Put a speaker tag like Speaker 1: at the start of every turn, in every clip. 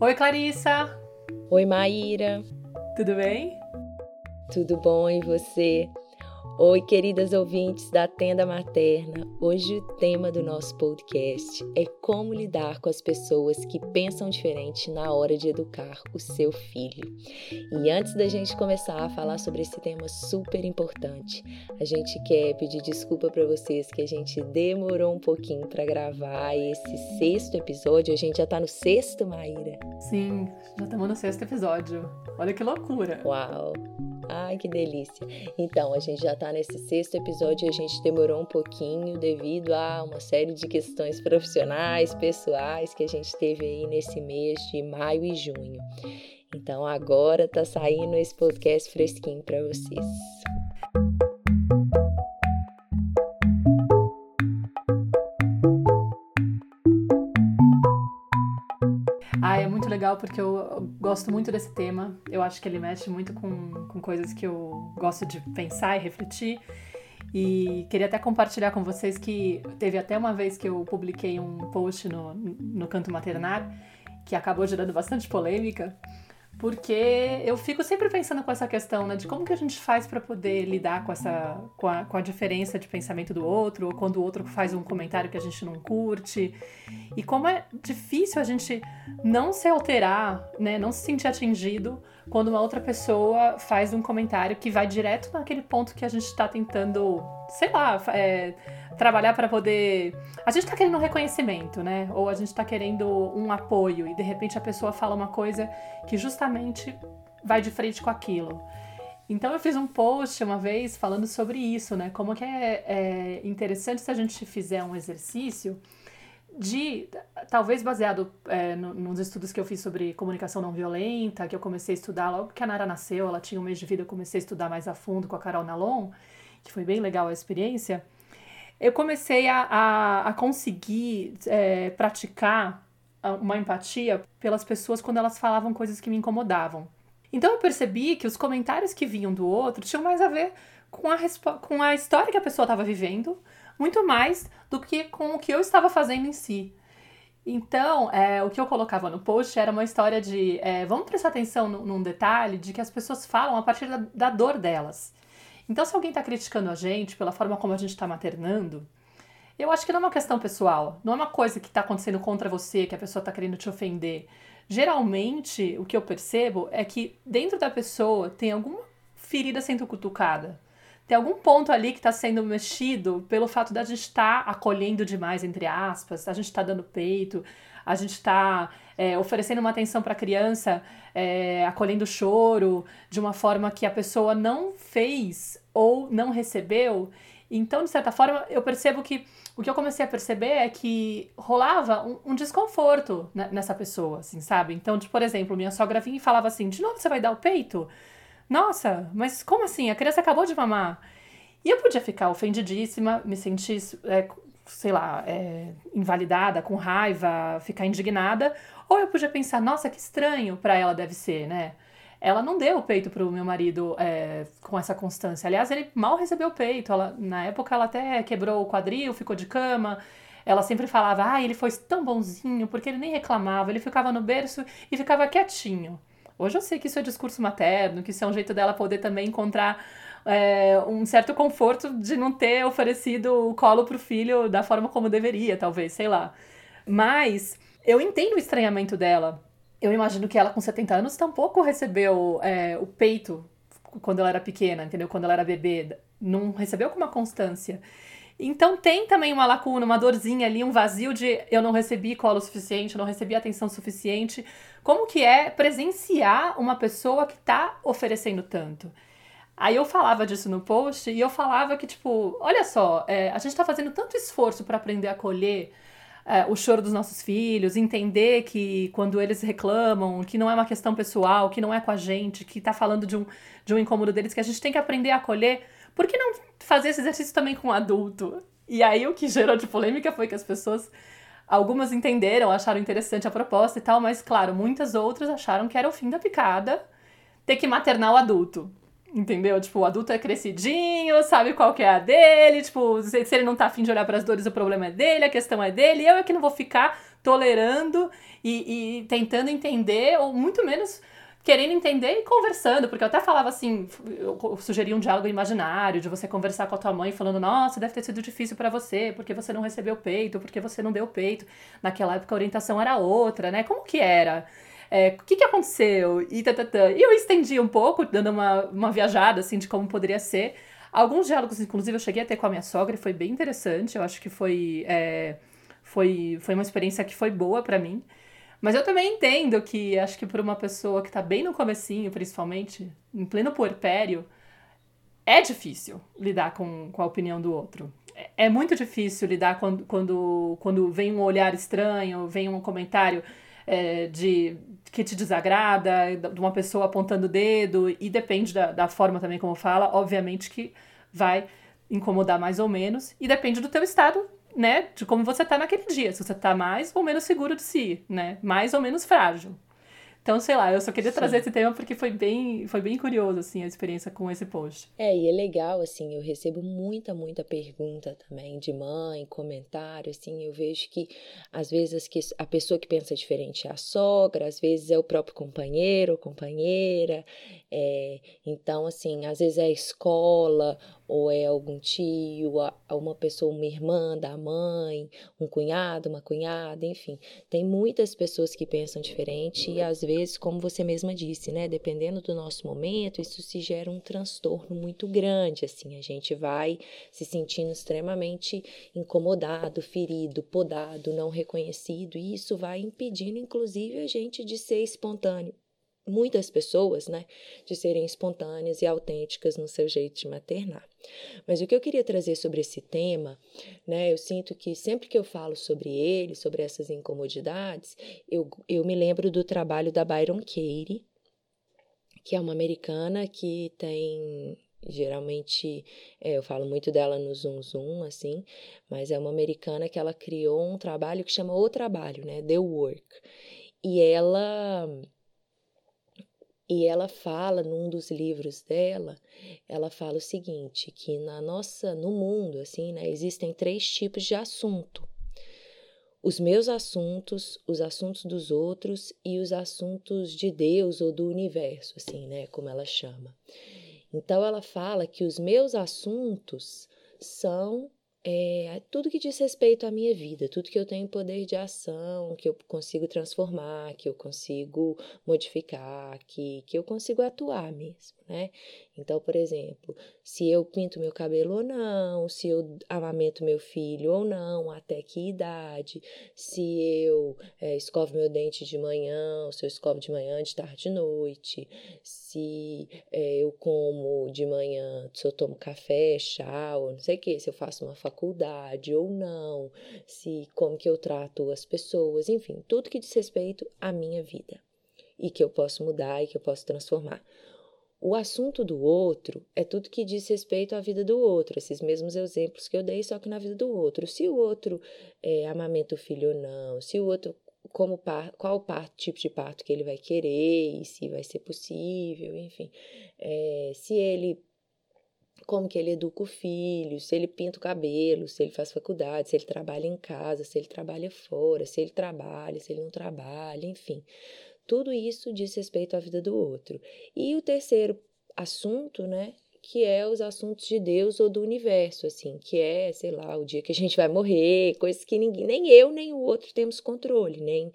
Speaker 1: Oi, Clarissa.
Speaker 2: Oi, Maíra.
Speaker 1: Tudo bem?
Speaker 2: Tudo bom e você? Oi, queridas ouvintes da Tenda Materna. Hoje o tema do nosso podcast é como lidar com as pessoas que pensam diferente na hora de educar o seu filho. E antes da gente começar a falar sobre esse tema super importante, a gente quer pedir desculpa para vocês que a gente demorou um pouquinho para gravar esse sexto episódio. A gente já tá no sexto, Maíra?
Speaker 1: Sim, já estamos no sexto episódio. Olha que loucura.
Speaker 2: Uau! Ai, que delícia. Então, a gente já tá nesse sexto episódio e a gente demorou um pouquinho devido a uma série de questões profissionais, pessoais que a gente teve aí nesse mês de maio e junho. Então, agora tá saindo esse podcast fresquinho para vocês.
Speaker 1: Legal porque eu gosto muito desse tema. Eu acho que ele mexe muito com, com coisas que eu gosto de pensar e refletir. E queria até compartilhar com vocês que teve até uma vez que eu publiquei um post no, no Canto Maternar que acabou gerando bastante polêmica, porque eu fico sempre pensando com essa questão, né, de como que a gente faz para poder lidar com essa com a, com a diferença de pensamento do outro, ou quando o outro faz um comentário que a gente não curte, e como é difícil a gente não se alterar, né, não se sentir atingido quando uma outra pessoa faz um comentário que vai direto naquele ponto que a gente está tentando, sei lá, é, trabalhar para poder. A gente tá querendo um reconhecimento, né? Ou a gente tá querendo um apoio e de repente a pessoa fala uma coisa que justamente vai de frente com aquilo. Então eu fiz um post uma vez falando sobre isso, né? Como que é, é interessante se a gente fizer um exercício de, talvez baseado é, no, nos estudos que eu fiz sobre comunicação não violenta, que eu comecei a estudar logo que a Nara nasceu, ela tinha um mês de vida, eu comecei a estudar mais a fundo com a Carol Nalon, que foi bem legal a experiência eu comecei a, a, a conseguir é, praticar uma empatia pelas pessoas quando elas falavam coisas que me incomodavam. Então eu percebi que os comentários que vinham do outro tinham mais a ver com a, com a história que a pessoa estava vivendo, muito mais do que com o que eu estava fazendo em si. Então, é, o que eu colocava no post era uma história de é, vamos prestar atenção num detalhe de que as pessoas falam a partir da, da dor delas. Então, se alguém está criticando a gente pela forma como a gente está maternando, eu acho que não é uma questão pessoal, não é uma coisa que está acontecendo contra você, que a pessoa está querendo te ofender. Geralmente, o que eu percebo é que dentro da pessoa tem alguma ferida sendo cutucada. Tem algum ponto ali que está sendo mexido pelo fato da gente estar tá acolhendo demais, entre aspas, a gente está dando peito, a gente está é, oferecendo uma atenção para a criança, é, acolhendo o choro de uma forma que a pessoa não fez ou não recebeu. Então, de certa forma, eu percebo que o que eu comecei a perceber é que rolava um, um desconforto nessa pessoa, assim, sabe? Então, de, por exemplo, minha sogra vinha e falava assim: de novo você vai dar o peito? Nossa, mas como assim? A criança acabou de mamar. E eu podia ficar ofendidíssima, me sentir, é, sei lá, é, invalidada, com raiva, ficar indignada. Ou eu podia pensar: nossa, que estranho para ela deve ser, né? ela não deu o peito pro meu marido é, com essa constância. Aliás, ele mal recebeu o peito. Ela, na época, ela até quebrou o quadril, ficou de cama. Ela sempre falava, ah, ele foi tão bonzinho, porque ele nem reclamava, ele ficava no berço e ficava quietinho. Hoje eu sei que isso é discurso materno, que isso é um jeito dela poder também encontrar é, um certo conforto de não ter oferecido o colo pro filho da forma como deveria, talvez, sei lá. Mas eu entendo o estranhamento dela eu imagino que ela com 70 anos tampouco recebeu é, o peito quando ela era pequena, entendeu? Quando ela era bebê. Não recebeu com uma constância. Então tem também uma lacuna, uma dorzinha ali, um vazio de eu não recebi colo suficiente, eu não recebi atenção suficiente. Como que é presenciar uma pessoa que está oferecendo tanto? Aí eu falava disso no post e eu falava que, tipo, olha só, é, a gente está fazendo tanto esforço para aprender a acolher é, o choro dos nossos filhos, entender que quando eles reclamam, que não é uma questão pessoal, que não é com a gente, que tá falando de um, de um incômodo deles, que a gente tem que aprender a acolher. Por que não fazer esse exercício também com adulto? E aí o que gerou de polêmica foi que as pessoas. Algumas entenderam, acharam interessante a proposta e tal, mas claro, muitas outras acharam que era o fim da picada ter que maternar o adulto. Entendeu? Tipo, o adulto é crescidinho, sabe qual que é a dele, tipo, se, se ele não tá afim de olhar para as dores, o problema é dele, a questão é dele, eu é que não vou ficar tolerando e, e tentando entender, ou muito menos querendo entender e conversando, porque eu até falava assim, eu sugeria um diálogo imaginário, de você conversar com a tua mãe falando, nossa, deve ter sido difícil para você, porque você não recebeu peito, porque você não deu peito. Naquela época a orientação era outra, né? Como que era? É, o que, que aconteceu? E, tatatã. e eu estendi um pouco, dando uma, uma viajada, assim, de como poderia ser. Alguns diálogos, inclusive, eu cheguei a ter com a minha sogra e foi bem interessante. Eu acho que foi, é, foi, foi uma experiência que foi boa para mim. Mas eu também entendo que, acho que para uma pessoa que tá bem no comecinho, principalmente, em pleno puerpério, é difícil lidar com, com a opinião do outro. É, é muito difícil lidar quando, quando, quando vem um olhar estranho, vem um comentário é, de que te desagrada, de uma pessoa apontando o dedo, e depende da, da forma também como fala, obviamente que vai incomodar mais ou menos, e depende do teu estado né, de como você tá naquele dia, se você tá mais ou menos seguro de si, né, mais ou menos frágil. Então, sei lá, eu só queria Sim. trazer esse tema porque foi bem, foi bem curioso, assim, a experiência com esse post.
Speaker 2: É, e é legal, assim, eu recebo muita, muita pergunta também de mãe, comentário, assim, eu vejo que às vezes que a pessoa que pensa diferente é a sogra, às vezes é o próprio companheiro ou companheira, é, então, assim, às vezes é a escola ou é algum tio, uma pessoa, uma irmã da mãe, um cunhado, uma cunhada, enfim. Tem muitas pessoas que pensam diferente e às vezes, como você mesma disse, né, dependendo do nosso momento, isso se gera um transtorno muito grande, assim, a gente vai se sentindo extremamente incomodado, ferido, podado, não reconhecido, e isso vai impedindo inclusive a gente de ser espontâneo muitas pessoas, né, de serem espontâneas e autênticas no seu jeito de maternar. Mas o que eu queria trazer sobre esse tema, né, eu sinto que sempre que eu falo sobre ele, sobre essas incomodidades, eu, eu me lembro do trabalho da Byron Katie, que é uma americana que tem geralmente é, eu falo muito dela no Zoom Zoom, assim, mas é uma americana que ela criou um trabalho que chama O Trabalho, né, The Work. E ela e ela fala num dos livros dela, ela fala o seguinte, que na nossa, no mundo, assim, né, existem três tipos de assunto. Os meus assuntos, os assuntos dos outros e os assuntos de Deus ou do universo, assim, né, como ela chama. Então ela fala que os meus assuntos são é, tudo que diz respeito à minha vida, tudo que eu tenho poder de ação, que eu consigo transformar, que eu consigo modificar, que, que eu consigo atuar mesmo, né? Então, por exemplo, se eu pinto meu cabelo ou não, se eu amamento meu filho ou não, até que idade, se eu é, escovo meu dente de manhã, se eu escovo de manhã, de tarde, de noite, se é, eu como de manhã, se eu tomo café, chá, ou não sei o que, se eu faço uma faculdade ou não, se como que eu trato as pessoas, enfim, tudo que diz respeito à minha vida e que eu posso mudar e que eu posso transformar. O assunto do outro é tudo que diz respeito à vida do outro, esses mesmos exemplos que eu dei, só que na vida do outro. Se o outro é, amamenta o filho ou não, se o outro como par, qual tipo de parto que ele vai querer, e se vai ser possível, enfim. É, se ele como que ele educa o filho, se ele pinta o cabelo, se ele faz faculdade, se ele trabalha em casa, se ele trabalha fora, se ele trabalha, se ele não trabalha, enfim. Tudo isso diz respeito à vida do outro. E o terceiro assunto, né, que é os assuntos de Deus ou do universo, assim, que é, sei lá, o dia que a gente vai morrer, coisas que ninguém, nem eu nem o outro temos controle, nem,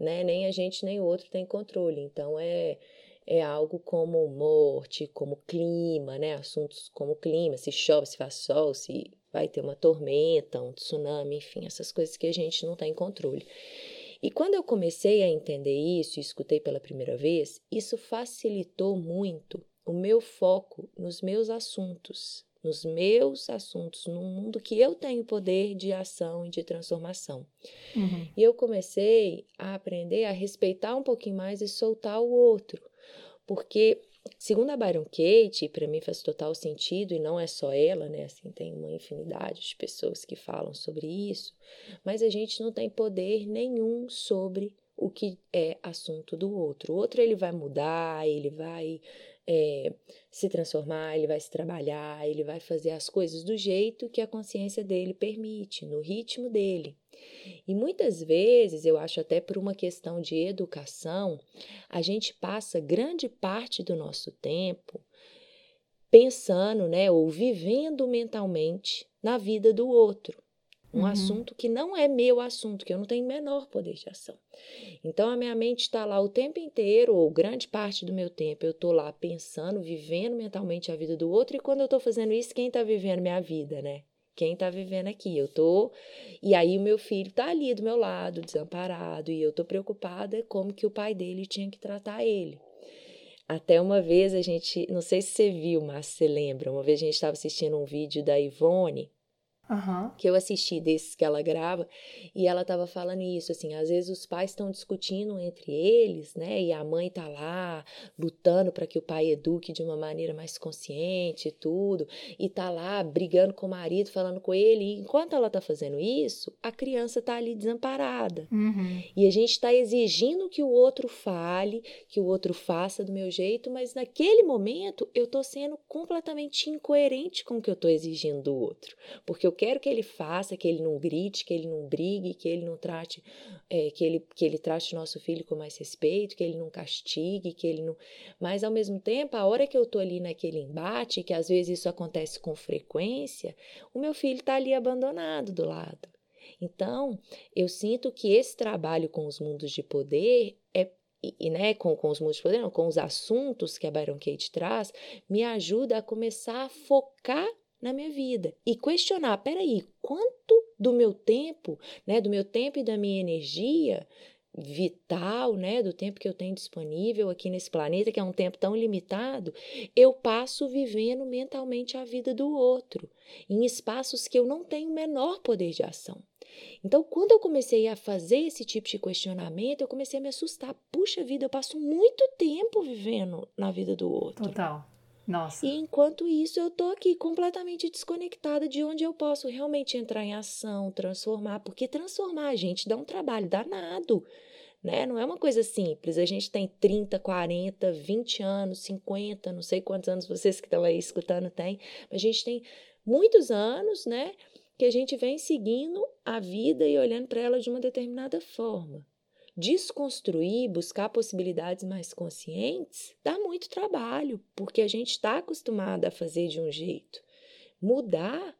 Speaker 2: né, nem a gente nem o outro tem controle. Então é é algo como morte, como clima, né? Assuntos como clima, se chove, se faz sol, se vai ter uma tormenta, um tsunami, enfim, essas coisas que a gente não tem controle. E quando eu comecei a entender isso e escutei pela primeira vez, isso facilitou muito o meu foco nos meus assuntos, nos meus assuntos, no mundo que eu tenho poder de ação e de transformação. Uhum. E eu comecei a aprender a respeitar um pouquinho mais e soltar o outro, porque Segundo a Byron Kate, para mim faz total sentido, e não é só ela, né? Assim, tem uma infinidade de pessoas que falam sobre isso, mas a gente não tem poder nenhum sobre o que é assunto do outro. O outro ele vai mudar, ele vai é, se transformar, ele vai se trabalhar, ele vai fazer as coisas do jeito que a consciência dele permite, no ritmo dele. E muitas vezes, eu acho até por uma questão de educação, a gente passa grande parte do nosso tempo pensando, né, ou vivendo mentalmente na vida do outro. Um uhum. assunto que não é meu assunto, que eu não tenho menor poder de ação. Então a minha mente está lá o tempo inteiro, ou grande parte do meu tempo, eu estou lá pensando, vivendo mentalmente a vida do outro, e quando eu estou fazendo isso, quem está vivendo minha vida, né? Quem está vivendo aqui? Eu tô. E aí o meu filho está ali do meu lado, desamparado, e eu estou preocupada como que o pai dele tinha que tratar ele. Até uma vez a gente, não sei se você viu, mas você lembra, uma vez a gente estava assistindo um vídeo da Ivone,
Speaker 1: Uhum.
Speaker 2: que eu assisti desses que ela grava, e ela estava falando isso, assim, às vezes os pais estão discutindo entre eles, né, e a mãe tá lá lutando para que o pai eduque de uma maneira mais consciente e tudo, e tá lá brigando com o marido, falando com ele, e enquanto ela tá fazendo isso, a criança tá ali desamparada.
Speaker 1: Uhum.
Speaker 2: E a gente está exigindo que o outro fale, que o outro faça do meu jeito, mas naquele momento eu tô sendo completamente incoerente com o que eu tô exigindo do outro, porque eu quero que ele faça, que ele não grite, que ele não brigue, que ele não trate, é, que, ele, que ele trate nosso filho com mais respeito, que ele não castigue, que ele não. Mas ao mesmo tempo, a hora que eu tô ali naquele embate, que às vezes isso acontece com frequência, o meu filho tá ali abandonado do lado. Então, eu sinto que esse trabalho com os mundos de poder é e, né, com, com os mundos de poder, não, com os assuntos que a Byron Kate traz, me ajuda a começar a focar na minha vida e questionar, peraí, quanto do meu tempo, né, do meu tempo e da minha energia vital, né, do tempo que eu tenho disponível aqui nesse planeta, que é um tempo tão limitado, eu passo vivendo mentalmente a vida do outro, em espaços que eu não tenho o menor poder de ação. Então, quando eu comecei a fazer esse tipo de questionamento, eu comecei a me assustar. Puxa vida, eu passo muito tempo vivendo na vida do outro.
Speaker 1: Total. Nossa.
Speaker 2: E enquanto isso, eu tô aqui completamente desconectada de onde eu posso realmente entrar em ação, transformar, porque transformar a gente dá um trabalho danado. Né? Não é uma coisa simples. A gente tem 30, 40, 20 anos, 50, não sei quantos anos vocês que estão aí escutando têm, mas a gente tem muitos anos, né, que a gente vem seguindo a vida e olhando para ela de uma determinada forma desconstruir, buscar possibilidades mais conscientes, dá muito trabalho, porque a gente está acostumado a fazer de um jeito. Mudar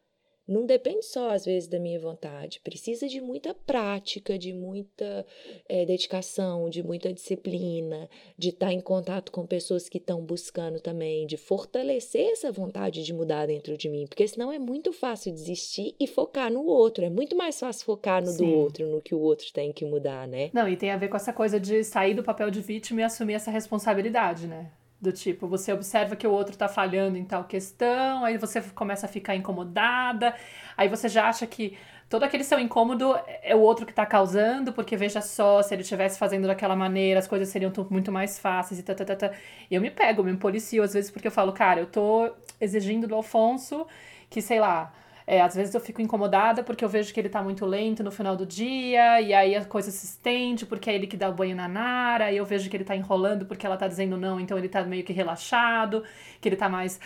Speaker 2: não depende só, às vezes, da minha vontade. Precisa de muita prática, de muita é, dedicação, de muita disciplina, de estar em contato com pessoas que estão buscando também, de fortalecer essa vontade de mudar dentro de mim. Porque senão é muito fácil desistir e focar no outro. É muito mais fácil focar no Sim. do outro, no que o outro tem que mudar, né?
Speaker 1: Não, e tem a ver com essa coisa de sair do papel de vítima e assumir essa responsabilidade, né? Do tipo, você observa que o outro tá falhando em tal questão, aí você começa a ficar incomodada, aí você já acha que todo aquele seu incômodo é o outro que tá causando, porque veja só, se ele estivesse fazendo daquela maneira, as coisas seriam muito mais fáceis e tá, tá, tá, tá. E eu me pego, me policio às vezes, porque eu falo, cara, eu tô exigindo do Alfonso que, sei lá, é, às vezes eu fico incomodada porque eu vejo que ele tá muito lento no final do dia, e aí a coisa se estende porque é ele que dá o banho na Nara, e eu vejo que ele tá enrolando porque ela tá dizendo não, então ele tá meio que relaxado, que ele tá mais.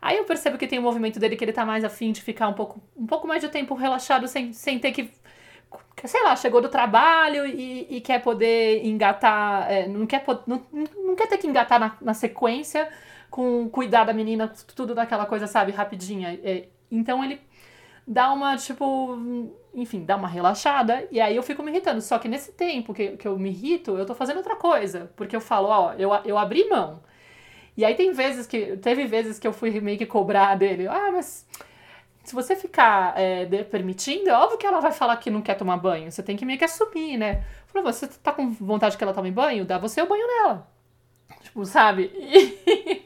Speaker 1: Aí eu percebo que tem o um movimento dele que ele tá mais afim de ficar um pouco, um pouco mais de tempo relaxado sem, sem ter que sei lá, chegou do trabalho e, e quer poder engatar, é, não, quer, não, não quer ter que engatar na, na, sequência com cuidar da menina, tudo daquela coisa, sabe, rapidinha. É, então ele dá uma, tipo, enfim, dá uma relaxada, e aí eu fico me irritando. Só que nesse tempo que, que eu me irrito, eu tô fazendo outra coisa. Porque eu falo, ó, eu, eu abri mão. E aí tem vezes que. Teve vezes que eu fui meio que cobrar dele. Ah, mas se você ficar é, permitindo, é óbvio que ela vai falar que não quer tomar banho. Você tem que meio que assumir, né? Falei, você tá com vontade que ela tome banho? Dá você o banho nela. Tipo, sabe? E,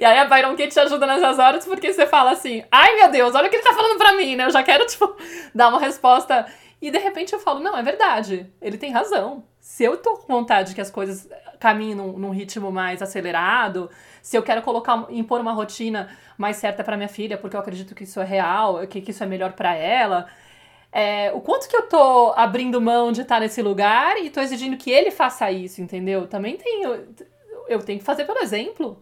Speaker 1: E aí a Byron Kate te ajuda nessas horas porque você fala assim: ai meu Deus, olha o que ele tá falando pra mim, né? Eu já quero, tipo, dar uma resposta. E de repente eu falo: não, é verdade, ele tem razão. Se eu tô com vontade que as coisas caminhem num, num ritmo mais acelerado, se eu quero colocar, impor uma rotina mais certa para minha filha, porque eu acredito que isso é real, que, que isso é melhor para ela. É, o quanto que eu tô abrindo mão de estar nesse lugar e tô exigindo que ele faça isso, entendeu? Também tenho. Eu tenho que fazer pelo exemplo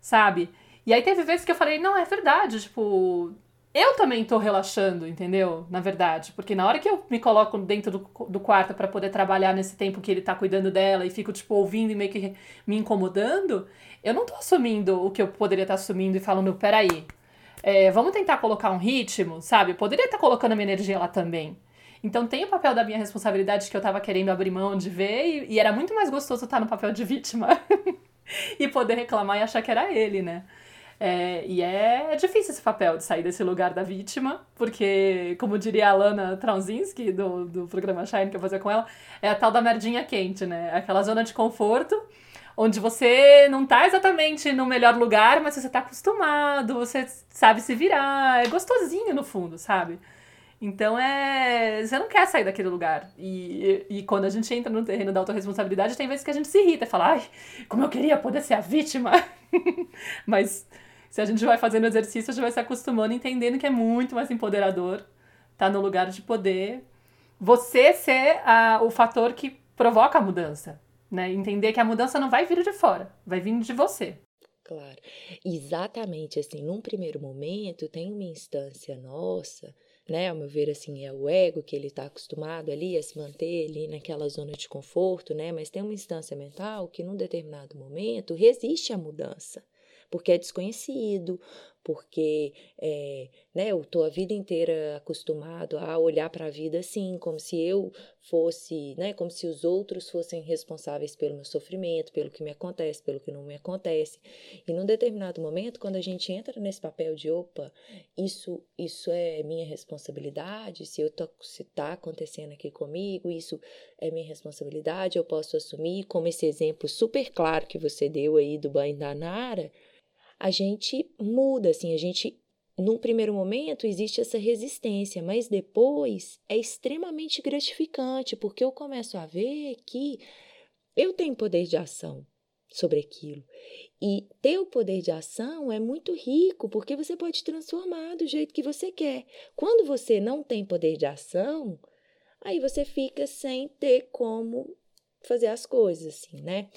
Speaker 1: sabe? E aí teve vezes que eu falei, não, é verdade, tipo, eu também tô relaxando, entendeu? Na verdade, porque na hora que eu me coloco dentro do, do quarto para poder trabalhar nesse tempo que ele tá cuidando dela e fico, tipo, ouvindo e meio que me incomodando, eu não tô assumindo o que eu poderia estar tá assumindo e falando, peraí, é, vamos tentar colocar um ritmo, sabe? Eu poderia estar tá colocando a minha energia lá também. Então tem o papel da minha responsabilidade que eu tava querendo abrir mão de ver, e, e era muito mais gostoso estar no papel de vítima e poder reclamar e achar que era ele, né? É, e é, é, difícil esse papel de sair desse lugar da vítima, porque, como diria a Lana Traunzinski, do, do programa Shine que eu fazia com ela, é a tal da merdinha quente, né? Aquela zona de conforto onde você não tá exatamente no melhor lugar, mas você tá acostumado, você sabe se virar, é gostosinho no fundo, sabe? Então é. Você não quer sair daquele lugar. E, e, quando a gente entra no terreno da autorresponsabilidade, tem vezes que a gente se irrita e fala, ai, como eu queria poder ser a vítima. Mas se a gente vai fazendo exercício, a gente vai se acostumando, entendendo que é muito mais empoderador tá no lugar de poder você ser a, o fator que provoca a mudança. Né? Entender que a mudança não vai vir de fora, vai vir de você.
Speaker 2: Claro, exatamente assim, num primeiro momento tem uma instância nossa né? Ao meu ver, assim, é o ego que ele está acostumado ali a se manter ali naquela zona de conforto, né? Mas tem uma instância mental que, num determinado momento, resiste à mudança, porque é desconhecido, porque é, né, eu estou a vida inteira acostumado a olhar para a vida assim, como se eu fosse, né, como se os outros fossem responsáveis pelo meu sofrimento, pelo que me acontece, pelo que não me acontece. E num determinado momento, quando a gente entra nesse papel de opa, isso isso é minha responsabilidade, se eu tô, se está acontecendo aqui comigo, isso é minha responsabilidade, eu posso assumir, como esse exemplo super claro que você deu aí do banho da Nara, a gente muda, assim, a gente num primeiro momento existe essa resistência, mas depois é extremamente gratificante, porque eu começo a ver que eu tenho poder de ação sobre aquilo. E ter o poder de ação é muito rico, porque você pode transformar do jeito que você quer. Quando você não tem poder de ação, aí você fica sem ter como fazer as coisas, assim, né?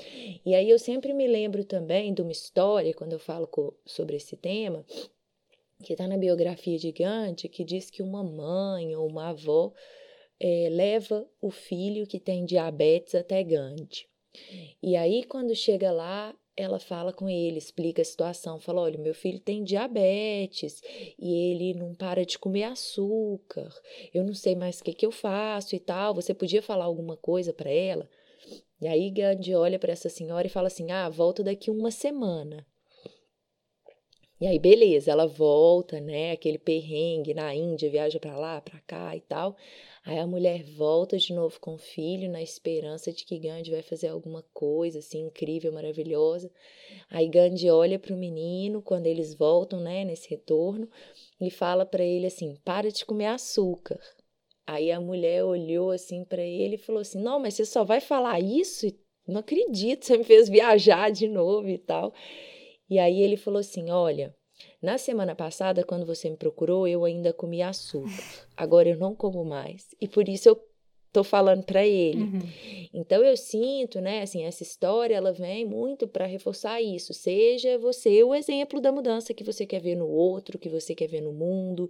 Speaker 2: E aí eu sempre me lembro também de uma história, quando eu falo sobre esse tema, que está na biografia de Gandhi, que diz que uma mãe ou uma avó é, leva o filho que tem diabetes até Gandhi. E aí, quando chega lá, ela fala com ele, explica a situação, fala: olha, meu filho tem diabetes e ele não para de comer açúcar, eu não sei mais o que, que eu faço e tal. Você podia falar alguma coisa para ela? E aí Gandhi olha para essa senhora e fala assim: ah, volto daqui uma semana. E aí, beleza, ela volta, né? Aquele perrengue na Índia, viaja para lá, para cá e tal. Aí a mulher volta de novo com o filho, na esperança de que Gandhi vai fazer alguma coisa assim incrível, maravilhosa. Aí Gandhi olha para o menino quando eles voltam, né, nesse retorno, e fala para ele assim: para de comer açúcar. Aí a mulher olhou assim para ele e falou assim: Não, mas você só vai falar isso? Não acredito, você me fez viajar de novo e tal. E aí ele falou assim: Olha, na semana passada, quando você me procurou, eu ainda comi açúcar. Agora eu não como mais. E por isso eu tô falando para ele. Uhum. Então eu sinto, né, assim, essa história ela vem muito para reforçar isso. Seja você o exemplo da mudança que você quer ver no outro, que você quer ver no mundo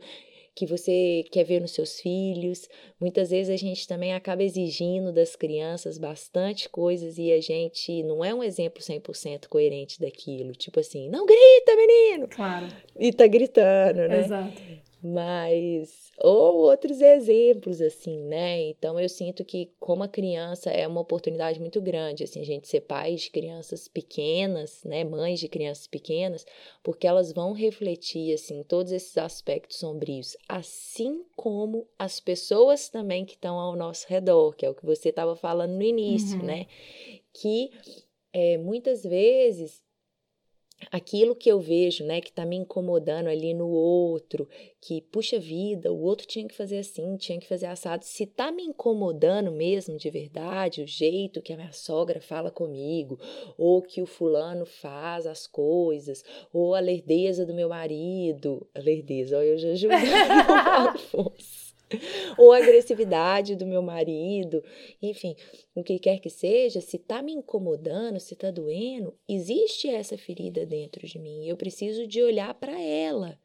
Speaker 2: que você quer ver nos seus filhos. Muitas vezes a gente também acaba exigindo das crianças bastante coisas e a gente não é um exemplo 100% coerente daquilo. Tipo assim, não grita, menino!
Speaker 1: Claro.
Speaker 2: E tá gritando, né?
Speaker 1: Exato.
Speaker 2: Mas ou outros exemplos assim, né? Então eu sinto que como a criança é uma oportunidade muito grande, assim, a gente ser pais de crianças pequenas, né, mães de crianças pequenas, porque elas vão refletir assim todos esses aspectos sombrios, assim como as pessoas também que estão ao nosso redor, que é o que você estava falando no início, uhum. né? Que é, muitas vezes aquilo que eu vejo, né, que está me incomodando ali no outro, que puxa vida, o outro tinha que fazer assim, tinha que fazer assado. Se está me incomodando mesmo de verdade, o jeito que a minha sogra fala comigo, ou que o fulano faz as coisas, ou a lerdeza do meu marido, a lerdeza, olha, eu já julguei o Alfonso. ou a agressividade do meu marido, enfim, o que quer que seja, se tá me incomodando, se tá doendo, existe essa ferida dentro de mim. Eu preciso de olhar para ela.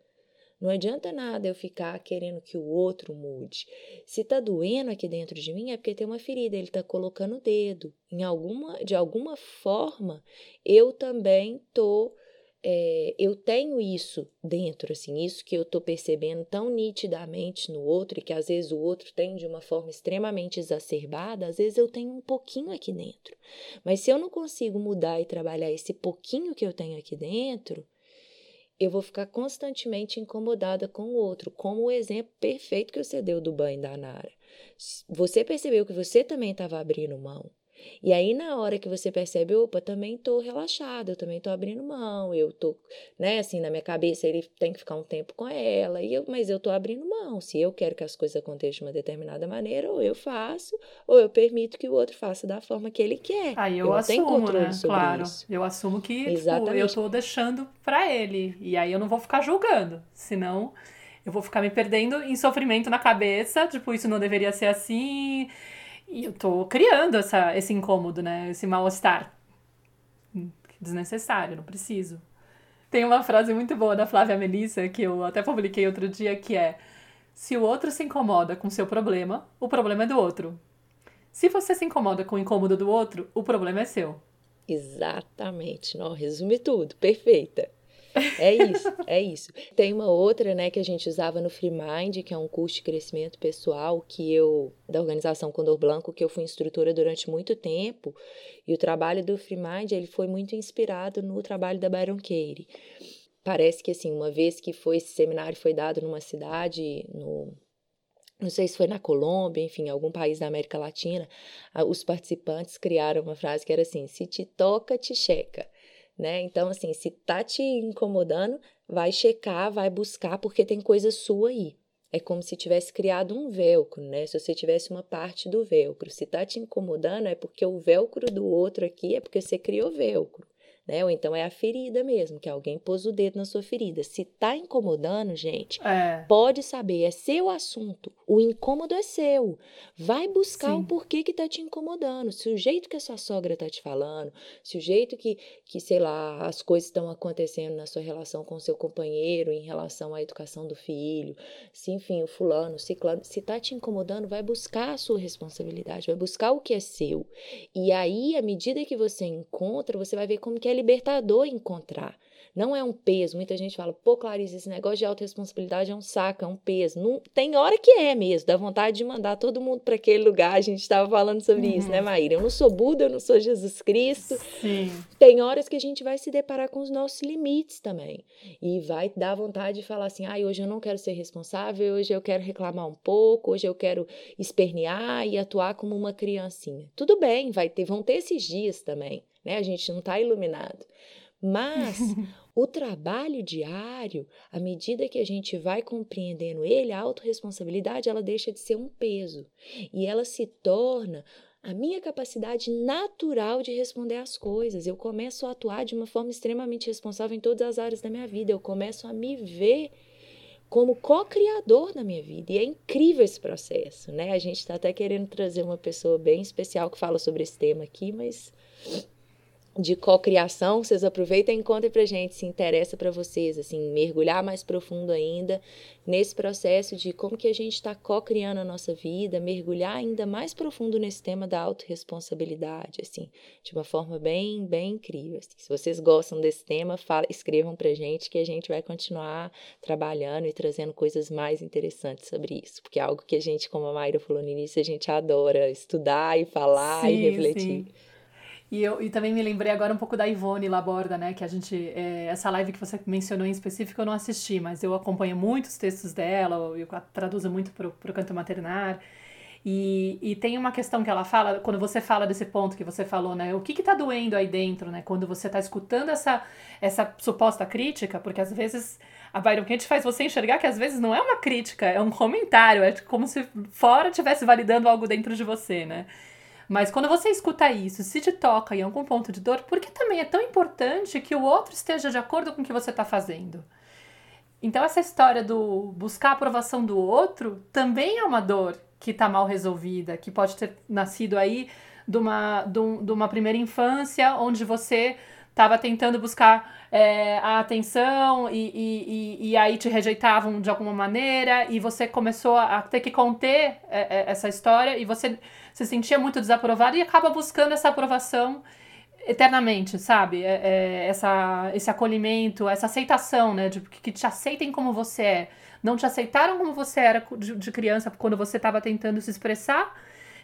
Speaker 2: Não adianta nada eu ficar querendo que o outro mude. Se tá doendo aqui dentro de mim é porque tem uma ferida, ele tá colocando o dedo. Em alguma, de alguma forma, eu também tô é, eu tenho isso dentro, assim, isso que eu tô percebendo tão nitidamente no outro e que às vezes o outro tem de uma forma extremamente exacerbada, às vezes eu tenho um pouquinho aqui dentro. Mas se eu não consigo mudar e trabalhar esse pouquinho que eu tenho aqui dentro, eu vou ficar constantemente incomodada com o outro, como o exemplo perfeito que você deu do banho da Nara. Você percebeu que você também estava abrindo mão. E aí, na hora que você percebe, opa, também tô relaxada, eu também tô abrindo mão, eu tô, né, assim, na minha cabeça ele tem que ficar um tempo com ela, e eu, mas eu tô abrindo mão. Se eu quero que as coisas aconteçam de uma determinada maneira, ou eu faço, ou eu permito que o outro faça da forma que ele quer.
Speaker 1: Aí eu, eu assumo, né? claro. isso. Eu assumo que tipo, eu tô deixando para ele, e aí eu não vou ficar julgando, senão eu vou ficar me perdendo em sofrimento na cabeça, tipo, isso não deveria ser assim e eu tô criando essa, esse incômodo, né? Esse mal-estar. Desnecessário, não preciso. Tem uma frase muito boa da Flávia Melissa, que eu até publiquei outro dia, que é: Se o outro se incomoda com seu problema, o problema é do outro. Se você se incomoda com o incômodo do outro, o problema é seu.
Speaker 2: Exatamente. Não, resume tudo. Perfeita. É isso, é isso. Tem uma outra, né, que a gente usava no Free Mind, que é um curso de crescimento pessoal que eu da organização Condor Blanco, que eu fui instrutora durante muito tempo, e o trabalho do Free Mind, ele foi muito inspirado no trabalho da Byron Katie. Parece que assim, uma vez que foi esse seminário foi dado numa cidade no não sei se foi na Colômbia, enfim, algum país da América Latina, os participantes criaram uma frase que era assim: se te toca, te checa né? Então, assim, se tá te incomodando, vai checar, vai buscar, porque tem coisa sua aí. É como se tivesse criado um velcro, né? Se você tivesse uma parte do velcro. Se tá te incomodando, é porque o velcro do outro aqui é porque você criou velcro né? Ou então é a ferida mesmo, que alguém pôs o dedo na sua ferida. Se tá incomodando, gente, é. pode saber, é seu assunto. O incômodo é seu. Vai buscar Sim. o porquê que tá te incomodando. Se o jeito que a sua sogra tá te falando, se o jeito que, que sei lá, as coisas estão acontecendo na sua relação com o seu companheiro, em relação à educação do filho, se enfim, o fulano, o ciclano, se tá te incomodando, vai buscar a sua responsabilidade, vai buscar o que é seu. E aí, à medida que você encontra, você vai ver como que é libertador encontrar. Não é um peso. Muita gente fala, pô, Clarice, esse negócio de autorresponsabilidade é um saco, é um peso. Não, tem hora que é mesmo, dá vontade de mandar todo mundo para aquele lugar. A gente estava falando sobre uhum. isso, né, uhum. Maíra? Eu não sou Buda, eu não sou Jesus Cristo.
Speaker 1: Sim.
Speaker 2: Tem horas que a gente vai se deparar com os nossos limites também. E vai dar vontade de falar assim, ah, hoje eu não quero ser responsável, hoje eu quero reclamar um pouco, hoje eu quero espernear e atuar como uma criancinha. Tudo bem, vai ter, vão ter esses dias também né? A gente não está iluminado. Mas o trabalho diário, à medida que a gente vai compreendendo ele, a autorresponsabilidade ela deixa de ser um peso e ela se torna a minha capacidade natural de responder às coisas. Eu começo a atuar de uma forma extremamente responsável em todas as áreas da minha vida. Eu começo a me ver como co-criador na minha vida. E é incrível esse processo, né? A gente está até querendo trazer uma pessoa bem especial que fala sobre esse tema aqui, mas de cocriação, vocês aproveitem e contem pra gente se interessa para vocês, assim, mergulhar mais profundo ainda nesse processo de como que a gente está co-criando a nossa vida, mergulhar ainda mais profundo nesse tema da autorresponsabilidade, assim, de uma forma bem, bem incrível. Assim. Se vocês gostam desse tema, fala, escrevam pra gente que a gente vai continuar trabalhando e trazendo coisas mais interessantes sobre isso, porque é algo que a gente, como a Mayra falou no início, a gente adora estudar e falar sim, e refletir. Sim.
Speaker 1: E eu e também me lembrei agora um pouco da Ivone Laborda, né? Que a gente. É, essa live que você mencionou em específico eu não assisti, mas eu acompanho muitos textos dela, eu traduzo muito para o canto maternar. E, e tem uma questão que ela fala, quando você fala desse ponto que você falou, né? O que que tá doendo aí dentro, né? Quando você tá escutando essa, essa suposta crítica, porque às vezes a Byron Kent faz você enxergar que às vezes não é uma crítica, é um comentário, é como se fora estivesse validando algo dentro de você, né? Mas quando você escuta isso, se te toca em algum ponto de dor, por que também é tão importante que o outro esteja de acordo com o que você está fazendo? Então, essa história do buscar a aprovação do outro também é uma dor que está mal resolvida, que pode ter nascido aí de uma, de, um, de uma primeira infância, onde você estava tentando buscar é, a atenção e, e, e, aí te rejeitavam de alguma maneira e você começou a ter que conter é, é, essa história e você se sentia muito desaprovado e acaba buscando essa aprovação eternamente, sabe? É, é, essa, esse acolhimento, essa aceitação, né? De que te aceitem como você é. Não te aceitaram como você era de, de criança quando você estava tentando se expressar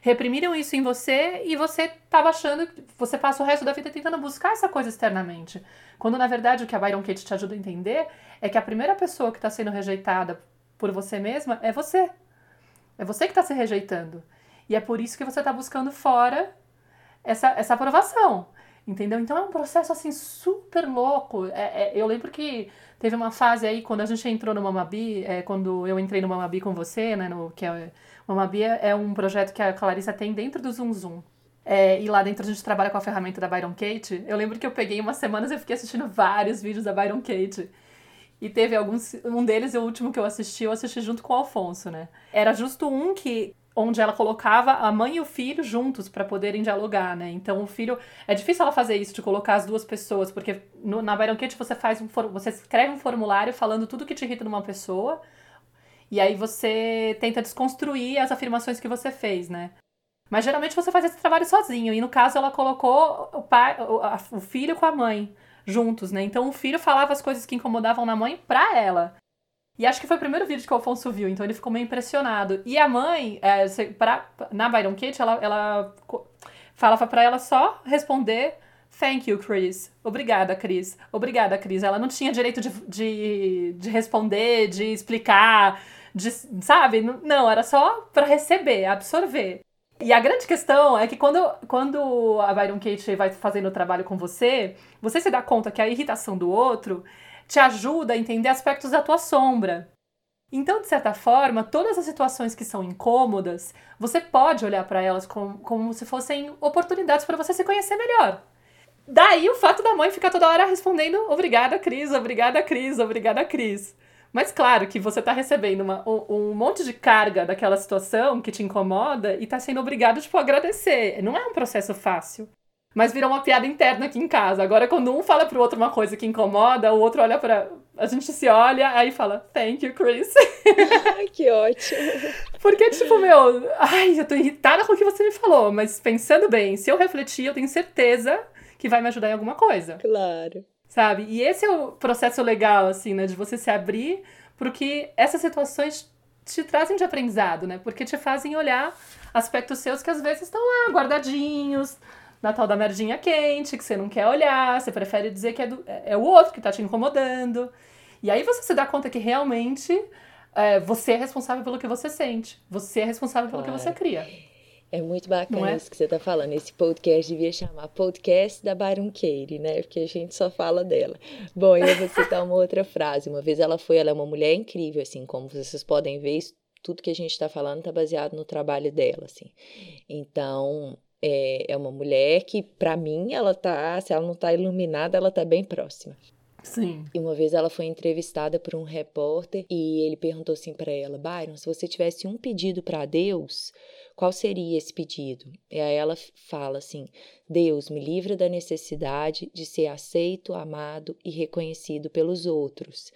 Speaker 1: reprimiram isso em você e você estava achando que você passa o resto da vida tentando buscar essa coisa externamente. Quando na verdade o que a Byron Katie te ajuda a entender é que a primeira pessoa que está sendo rejeitada por você mesma é você. É você que está se rejeitando. E é por isso que você está buscando fora essa, essa aprovação. Entendeu? Então é um processo assim super louco. É, é, eu lembro que teve uma fase aí quando a gente entrou no Mamabi, é, quando eu entrei no Mamabi com você, né? No, que é, o Mamabi é um projeto que a Clarissa tem dentro do Zoom Zoom. É, e lá dentro a gente trabalha com a ferramenta da Byron Kate. Eu lembro que eu peguei umas semanas e eu fiquei assistindo vários vídeos da Byron Kate. E teve alguns. Um deles, o último que eu assisti, eu assisti junto com o Alfonso, né? Era justo um que onde ela colocava a mãe e o filho juntos para poderem dialogar, né? Então o filho é difícil ela fazer isso de colocar as duas pessoas, porque no, na Byron Kate você faz um você escreve um formulário falando tudo que te irrita numa pessoa e aí você tenta desconstruir as afirmações que você fez, né? Mas geralmente você faz esse trabalho sozinho e no caso ela colocou o pai, o, filho com a mãe juntos, né? Então o filho falava as coisas que incomodavam na mãe pra ela. E acho que foi o primeiro vídeo que o Alfonso viu, então ele ficou meio impressionado. E a mãe, é, pra, na Byron Kate, ela, ela falava para ela só responder Thank you, Chris. Obrigada, Cris. Obrigada, Cris. Ela não tinha direito de, de, de responder, de explicar, de, sabe? Não, era só para receber, absorver. E a grande questão é que quando, quando a Byron Kate vai fazendo o trabalho com você, você se dá conta que a irritação do outro te ajuda a entender aspectos da tua sombra. Então, de certa forma, todas as situações que são incômodas, você pode olhar para elas como, como se fossem oportunidades para você se conhecer melhor. Daí o fato da mãe ficar toda hora respondendo obrigada, Cris, obrigada, Cris, obrigada, Cris. Mas claro que você está recebendo uma, um, um, monte de carga daquela situação que te incomoda e está sendo obrigado tipo, a agradecer. Não é um processo fácil. Mas virou uma piada interna aqui em casa. Agora, quando um fala pro outro uma coisa que incomoda, o outro olha para A gente se olha, aí fala, thank you, Chris.
Speaker 2: que ótimo.
Speaker 1: Porque, tipo, meu, ai, eu tô irritada com o que você me falou, mas pensando bem, se eu refletir, eu tenho certeza que vai me ajudar em alguma coisa.
Speaker 2: Claro.
Speaker 1: Sabe? E esse é o processo legal, assim, né? De você se abrir porque essas situações te trazem de aprendizado, né? Porque te fazem olhar aspectos seus que às vezes estão lá guardadinhos, na tal da merdinha quente, que você não quer olhar, você prefere dizer que é, do, é, é o outro que tá te incomodando. E aí você se dá conta que realmente é, você é responsável pelo que você sente. Você é responsável pelo claro. que você cria.
Speaker 2: É muito bacana é? isso que você está falando. Esse podcast devia chamar Podcast da Katie, né? Porque a gente só fala dela. Bom, eu vou citar uma outra frase. Uma vez ela foi, ela é uma mulher incrível, assim, como vocês podem ver, tudo que a gente está falando está baseado no trabalho dela, assim. Então, é, é uma mulher que, para mim, ela tá, se ela não tá iluminada, ela tá bem próxima.
Speaker 1: Sim.
Speaker 2: E uma vez ela foi entrevistada por um repórter e ele perguntou assim para ela: Byron, se você tivesse um pedido para Deus, qual seria esse pedido? E aí ela fala assim: Deus, me livra da necessidade de ser aceito, amado e reconhecido pelos outros.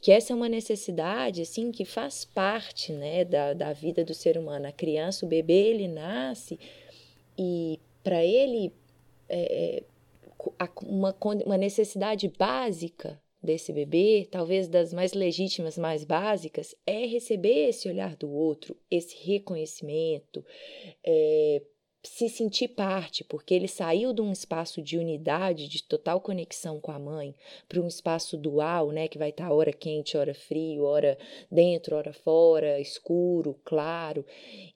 Speaker 2: Que essa é uma necessidade, assim, que faz parte, né, da, da vida do ser humano. A criança, o bebê, ele nasce e para ele, é, é uma, uma necessidade básica desse bebê, talvez das mais legítimas, mais básicas, é receber esse olhar do outro, esse reconhecimento, é, se sentir parte, porque ele saiu de um espaço de unidade, de total conexão com a mãe, para um espaço dual, né, que vai estar hora quente, hora frio, hora dentro, hora fora, escuro, claro,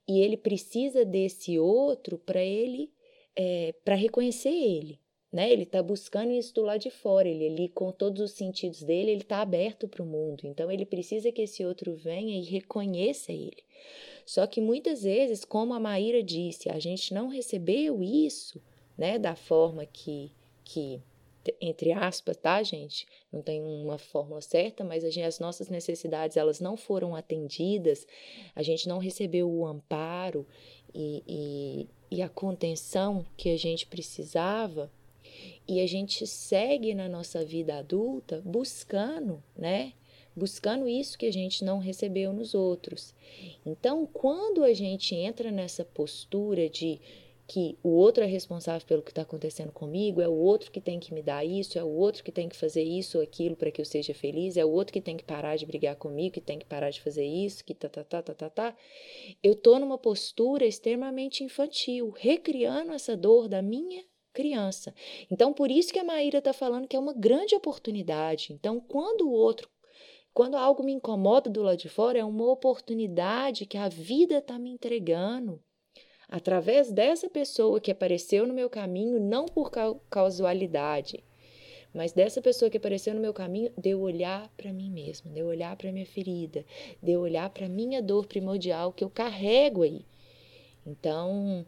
Speaker 2: e ele precisa desse outro para ele, é, para reconhecer ele, né? Ele está buscando isso do lado de fora, ele ali com todos os sentidos dele, ele está aberto para o mundo. Então ele precisa que esse outro venha e reconheça ele. Só que muitas vezes, como a Maíra disse, a gente não recebeu isso, né, da forma que que entre aspas, tá, gente? Não tem uma fórmula certa, mas gente, as nossas necessidades elas não foram atendidas, a gente não recebeu o amparo e, e, e a contenção que a gente precisava, e a gente segue na nossa vida adulta buscando, né? Buscando isso que a gente não recebeu nos outros. Então, quando a gente entra nessa postura de que o outro é responsável pelo que está acontecendo comigo, é o outro que tem que me dar isso, é o outro que tem que fazer isso ou aquilo para que eu seja feliz, é o outro que tem que parar de brigar comigo, que tem que parar de fazer isso, que tá, tá, tá, tá, tá, tá. Eu tô numa postura extremamente infantil, recriando essa dor da minha criança. Então, por isso que a Maíra está falando que é uma grande oportunidade. Então, quando o outro quando algo me incomoda do lado de fora, é uma oportunidade que a vida está me entregando através dessa pessoa que apareceu no meu caminho, não por casualidade, mas dessa pessoa que apareceu no meu caminho, de eu olhar para mim mesma, de eu olhar para minha ferida, de eu olhar para minha dor primordial que eu carrego aí. Então,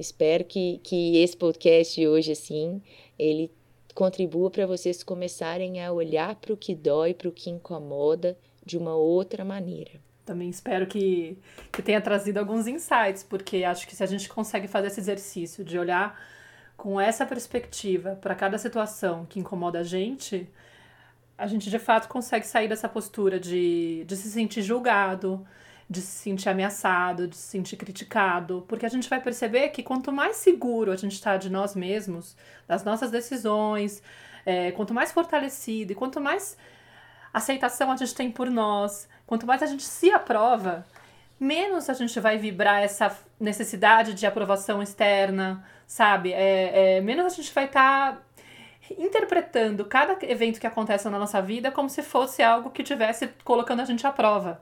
Speaker 2: espero que, que esse podcast hoje, assim, ele contribua para vocês começarem a olhar para o que dói, para o que incomoda de uma outra maneira.
Speaker 1: Também espero que, que tenha trazido alguns insights, porque acho que se a gente consegue fazer esse exercício de olhar com essa perspectiva para cada situação que incomoda a gente, a gente de fato consegue sair dessa postura de, de se sentir julgado, de se sentir ameaçado, de se sentir criticado, porque a gente vai perceber que quanto mais seguro a gente está de nós mesmos, das nossas decisões, é, quanto mais fortalecido e quanto mais aceitação a gente tem por nós, Quanto mais a gente se aprova, menos a gente vai vibrar essa necessidade de aprovação externa, sabe? É, é menos a gente vai estar tá interpretando cada evento que acontece na nossa vida como se fosse algo que tivesse colocando a gente à prova.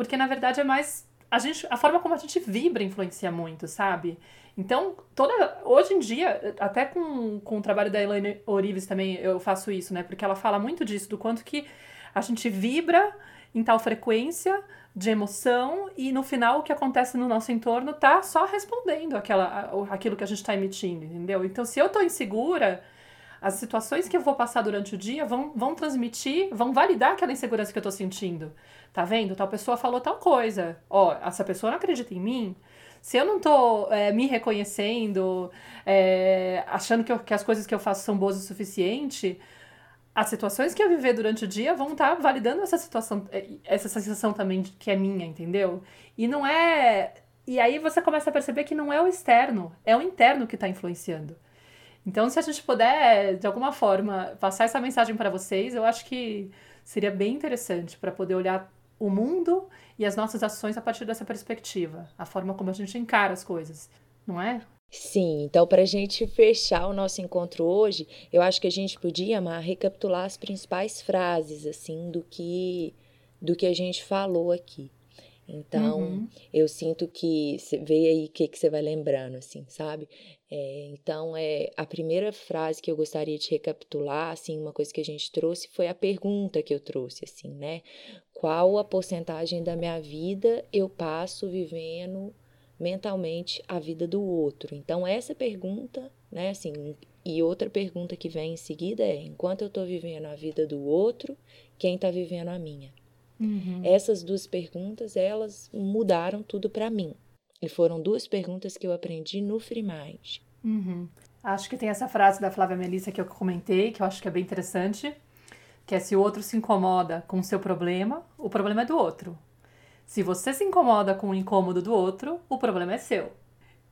Speaker 1: Porque na verdade é mais a gente a forma como a gente vibra influencia muito, sabe? Então, toda hoje em dia, até com, com o trabalho da Elaine Orives também eu faço isso, né? Porque ela fala muito disso do quanto que a gente vibra em tal frequência de emoção e no final o que acontece no nosso entorno tá só respondendo aquela, aquilo que a gente está emitindo, entendeu? Então, se eu tô insegura, as situações que eu vou passar durante o dia vão, vão transmitir, vão validar aquela insegurança que eu tô sentindo. Tá vendo? Tal pessoa falou tal coisa. Ó, essa pessoa não acredita em mim. Se eu não tô é, me reconhecendo, é, achando que, eu, que as coisas que eu faço são boas o suficiente, as situações que eu viver durante o dia vão estar tá validando essa situação, é, essa sensação também que é minha, entendeu? E não é. E aí você começa a perceber que não é o externo, é o interno que está influenciando. Então, se a gente puder, de alguma forma, passar essa mensagem para vocês, eu acho que seria bem interessante para poder olhar o mundo e as nossas ações a partir dessa perspectiva, a forma como a gente encara as coisas, não é?
Speaker 2: Sim, então para a gente fechar o nosso encontro hoje, eu acho que a gente podia, Mar, recapitular as principais frases, assim, do que, do que a gente falou aqui. Então, uhum. eu sinto que você vê aí o que, que você vai lembrando, assim, sabe? É, então, é a primeira frase que eu gostaria de recapitular, assim, uma coisa que a gente trouxe foi a pergunta que eu trouxe, assim, né? Qual a porcentagem da minha vida eu passo vivendo mentalmente a vida do outro. Então, essa pergunta, né, assim, e outra pergunta que vem em seguida é: enquanto eu estou vivendo a vida do outro, quem está vivendo a minha? Uhum. Essas duas perguntas, elas mudaram tudo para mim. E foram duas perguntas que eu aprendi no Free Mind.
Speaker 1: Uhum. Acho que tem essa frase da Flávia Melissa que eu comentei, que eu acho que é bem interessante, que é se o outro se incomoda com o seu problema, o problema é do outro. Se você se incomoda com o incômodo do outro, o problema é seu.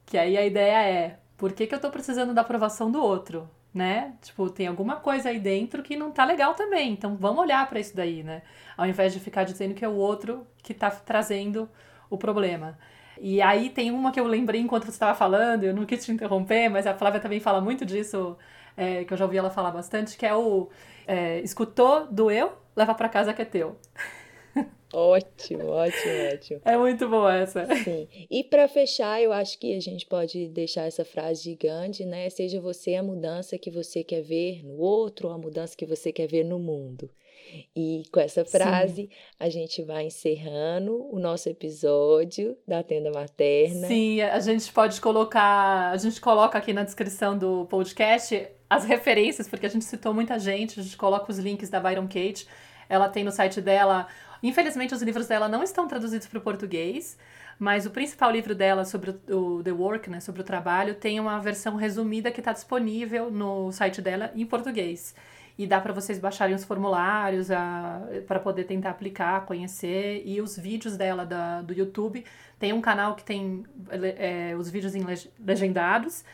Speaker 1: Que aí a ideia é, por que, que eu tô precisando da aprovação do outro? Né? Tipo, tem alguma coisa aí dentro que não tá legal também. Então vamos olhar para isso daí, né? Ao invés de ficar dizendo que é o outro que tá trazendo o problema. E aí tem uma que eu lembrei enquanto você estava falando, eu não quis te interromper, mas a Flávia também fala muito disso, é, que eu já ouvi ela falar bastante, que é o é, escutou, doeu, leva para casa que é teu.
Speaker 2: Ótimo, ótimo, ótimo.
Speaker 1: É muito boa essa.
Speaker 2: Sim. E para fechar, eu acho que a gente pode deixar essa frase gigante, né? Seja você a mudança que você quer ver no outro, ou a mudança que você quer ver no mundo. E com essa frase, Sim. a gente vai encerrando o nosso episódio da tenda materna.
Speaker 1: Sim, a gente pode colocar, a gente coloca aqui na descrição do podcast as referências, porque a gente citou muita gente, a gente coloca os links da Byron Kate. Ela tem no site dela. Infelizmente, os livros dela não estão traduzidos para o português, mas o principal livro dela sobre o, The Work, né, sobre o trabalho, tem uma versão resumida que está disponível no site dela em português. E dá para vocês baixarem os formulários para poder tentar aplicar, conhecer. E os vídeos dela da, do YouTube. Tem um canal que tem é, os vídeos legendados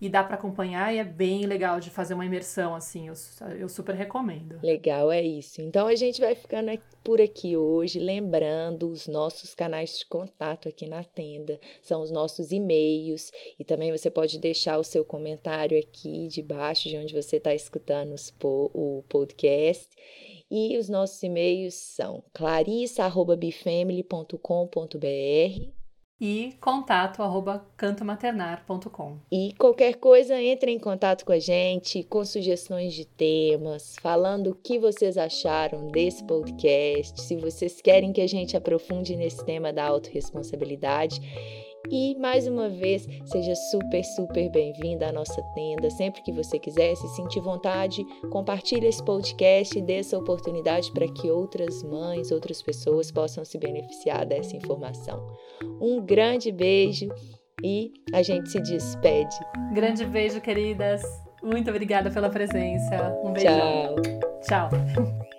Speaker 1: e dá para acompanhar e é bem legal de fazer uma imersão assim, eu, eu super recomendo.
Speaker 2: Legal, é isso. Então a gente vai ficando por aqui hoje, lembrando os nossos canais de contato aqui na tenda, são os nossos e-mails e também você pode deixar o seu comentário aqui debaixo de onde você está escutando o podcast. E os nossos e-mails são clarissa.bifamily.com.br
Speaker 1: e contato arroba cantomaternar.com.
Speaker 2: E qualquer coisa, entre em contato com a gente, com sugestões de temas, falando o que vocês acharam desse podcast, se vocês querem que a gente aprofunde nesse tema da autorresponsabilidade. E mais uma vez, seja super, super bem-vinda à nossa tenda. Sempre que você quiser, se sentir vontade, compartilhe esse podcast e dê essa oportunidade para que outras mães, outras pessoas possam se beneficiar dessa informação. Um grande beijo e a gente se despede.
Speaker 1: Grande beijo, queridas. Muito obrigada pela presença. Um beijo.
Speaker 2: Tchau.
Speaker 1: Tchau.